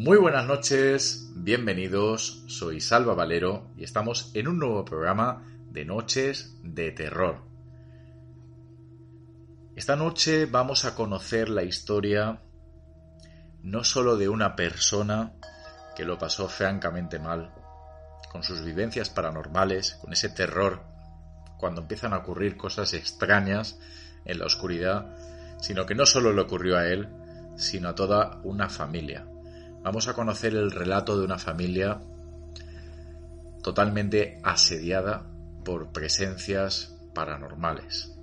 Muy buenas noches, bienvenidos, soy Salva Valero y estamos en un nuevo programa de Noches de Terror. Esta noche vamos a conocer la historia no solo de una persona que lo pasó francamente mal, con sus vivencias paranormales, con ese terror cuando empiezan a ocurrir cosas extrañas en la oscuridad, sino que no solo le ocurrió a él, sino a toda una familia. Vamos a conocer el relato de una familia totalmente asediada por presencias paranormales.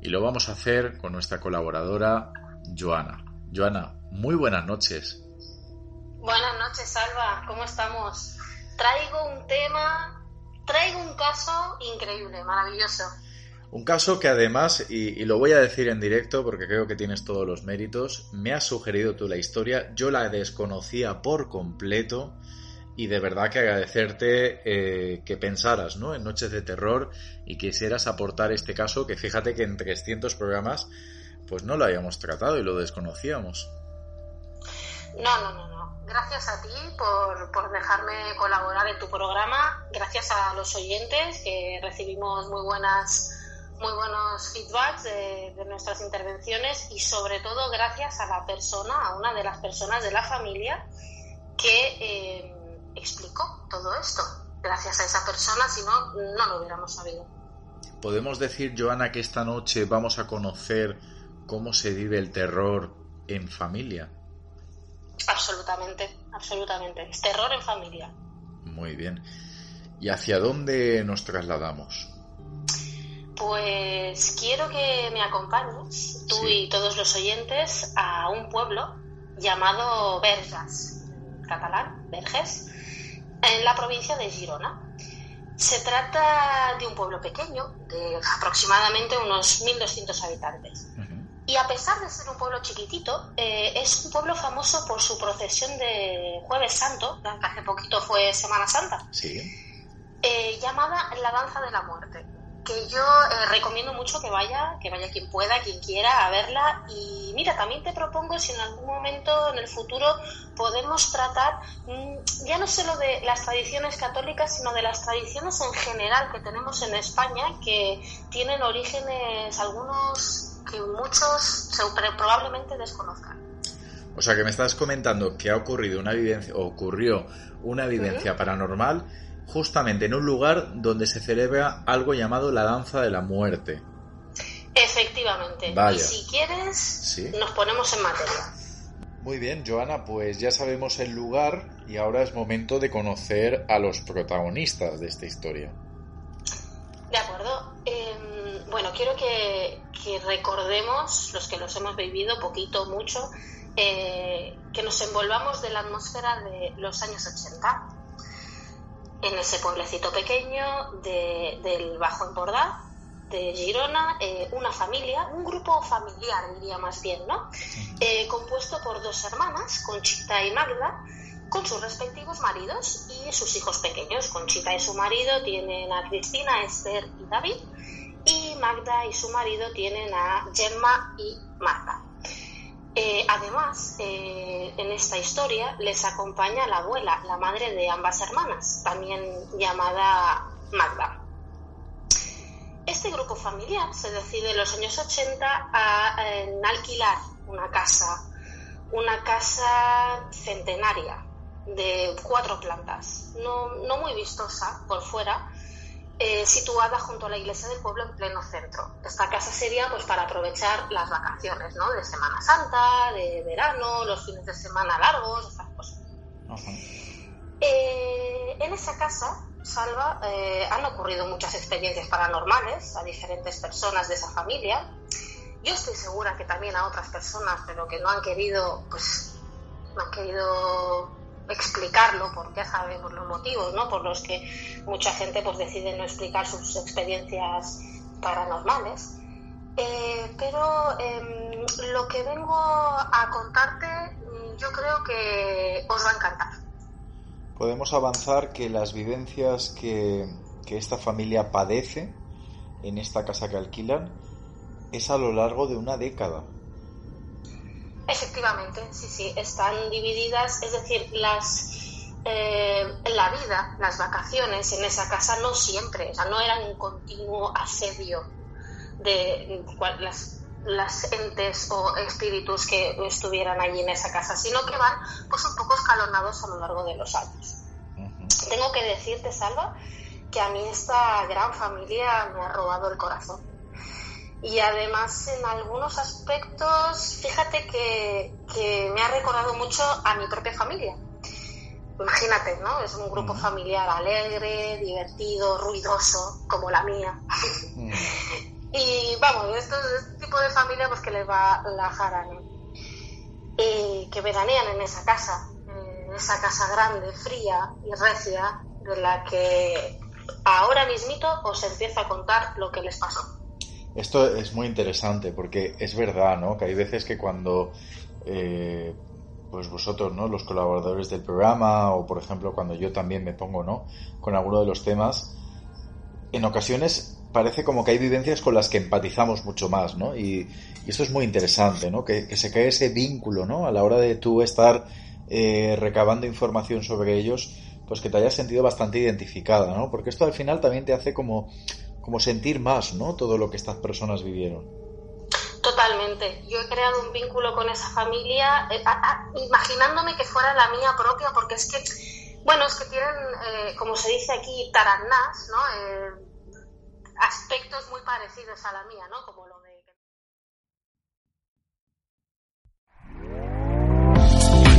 Y lo vamos a hacer con nuestra colaboradora Joana. Joana, muy buenas noches. Buenas noches, Salva. ¿Cómo estamos? Traigo un tema, traigo un caso increíble, maravilloso. Un caso que además, y, lo voy a decir en directo porque creo que tienes todos los méritos, me has sugerido tú la historia, yo la desconocía por completo y de verdad que agradecerte eh, que pensaras ¿no? en Noches de Terror y quisieras aportar este caso que fíjate que en 300 programas pues no lo habíamos tratado y lo desconocíamos. No, no, no, no. Gracias a ti por, por dejarme colaborar en tu programa, gracias a los oyentes que recibimos muy buenas muy buenos feedbacks de, de, nuestras intervenciones y sobre todo gracias a la persona, a una de las personas de la familia que eh, explicó todo esto. Gracias a esa persona, si no, no lo hubiéramos sabido. ¿Podemos decir, Joana, que esta noche vamos a conocer cómo se vive el terror en familia? Absolutamente, absolutamente. Es terror en familia. Muy bien. ¿Y hacia dónde nos trasladamos? Pues quiero que me acompañes, tú sí. y todos los oyentes, a un pueblo llamado Vergas, catalán, Verges, en la provincia de Girona. Se trata de un pueblo pequeño, de aproximadamente unos 1.200 habitantes. Uh -huh. Y a pesar de ser un pueblo chiquitito, eh, es un pueblo famoso por su procesión de Jueves Santo, que hace poquito fue Semana Santa, sí. eh, llamada la Danza de la Muerte que yo eh, recomiendo mucho que vaya, que vaya quien pueda, quien quiera a verla. Y mira, también te propongo si en algún momento en el futuro podemos tratar mmm, ya no solo de las tradiciones católicas, sino de las tradiciones en general que tenemos en España, que tienen orígenes algunos que muchos probablemente desconozcan. O sea que me estás comentando que ha ocurrido una vivencia, o ocurrió una vivencia paranormal justamente en un lugar donde se celebra algo llamado la danza de la muerte. Efectivamente. Vaya. Y si quieres, ¿Sí? nos ponemos en materia. Muy bien, Joana, pues ya sabemos el lugar y ahora es momento de conocer a los protagonistas de esta historia. De acuerdo. Eh, bueno, quiero que, que, recordemos, los que los hemos vivido, poquito, mucho, eh, que nos envolvamos de la atmósfera de los años 80 en ese pueblecito pequeño del Bajo Empordà, de Girona, eh, una familia, un grupo familiar diría más bien, ¿no? Eh, compuesto por dos hermanas, Conchita y Magda, con sus respectivos maridos y sus hijos pequeños. Conchita y su marido tienen a Cristina, Esther y David, y Magda y su marido tienen a Gemma y Marta. Eh, además, en esta historia les acompaña la abuela, la madre de ambas hermanas, también llamada Magda. Este grupo familiar se decide en los años 80 a, alquilar una casa, una casa centenaria de cuatro plantas, no, muy vistosa por fuera, eh, situada junto a la iglesia del pueblo en pleno centro. Esta casa sería pues para aprovechar las vacaciones, ¿no? De Semana Santa, de verano, los fines de semana largos, estas cosas. Eh, en esa casa Salva, eh, han ocurrido muchas experiencias paranormales a diferentes personas de esa familia. Yo estoy segura que también a otras personas, pero que no han querido, pues, no han querido explicarlo, porque ya sabemos los motivos, ¿no? Por los que mucha gente, pues, decide no explicar sus experiencias paranormales. Eh, pero em, lo que vengo a contarte, yo creo que os va a encantar podemos avanzar que las vivencias que, esta familia padece en esta casa que alquilan es a lo largo de una década. Efectivamente, sí, sí, están divididas, es decir, las eh, la vida, las vacaciones en esa casa no siempre, o sea, no eran un continuo asedio de las, las entes o espíritus que estuvieran allí en esa casa, sino que van pues un poco escalonados a lo largo de los años. Tengo que decirte, Salva, que a mí esta gran familia me ha robado el corazón. Y además en algunos aspectos, fíjate que, que me ha recordado mucho a mi propia familia. Imagínate, ¿no? Es un grupo familiar alegre, divertido, ruidoso, como la mía. Y vamos, esto, este tipo de familia pues que les va la jara, Y que veranean en esa casa, en esa casa grande, fría y recia, de la que ahora mismito os empiezo a contar lo que les pasó. Esto es muy interesante porque es verdad, ¿no? Que hay veces que cuando eh, pues vosotros, ¿no? Los colaboradores del programa o por ejemplo cuando yo también me pongo, ¿no? Con alguno de los temas, en ocasiones parece como que hay vivencias con las que empatizamos mucho más, ¿no? Y, eso es muy interesante, ¿no? Que, se cae ese vínculo, ¿no? A la hora de tú estar eh, recabando información sobre ellos, pues que te hayas sentido bastante identificada, ¿no? Porque esto al final también te hace como, como sentir más, ¿no? Todo lo que estas personas vivieron. Totalmente. Yo he creado un vínculo con esa familia, eh, imaginándome que fuera la mía propia, porque es que, bueno, es que tienen, eh, como se dice aquí, tarannás, ¿no? aspectos muy parecidos a la mía, ¿no? Como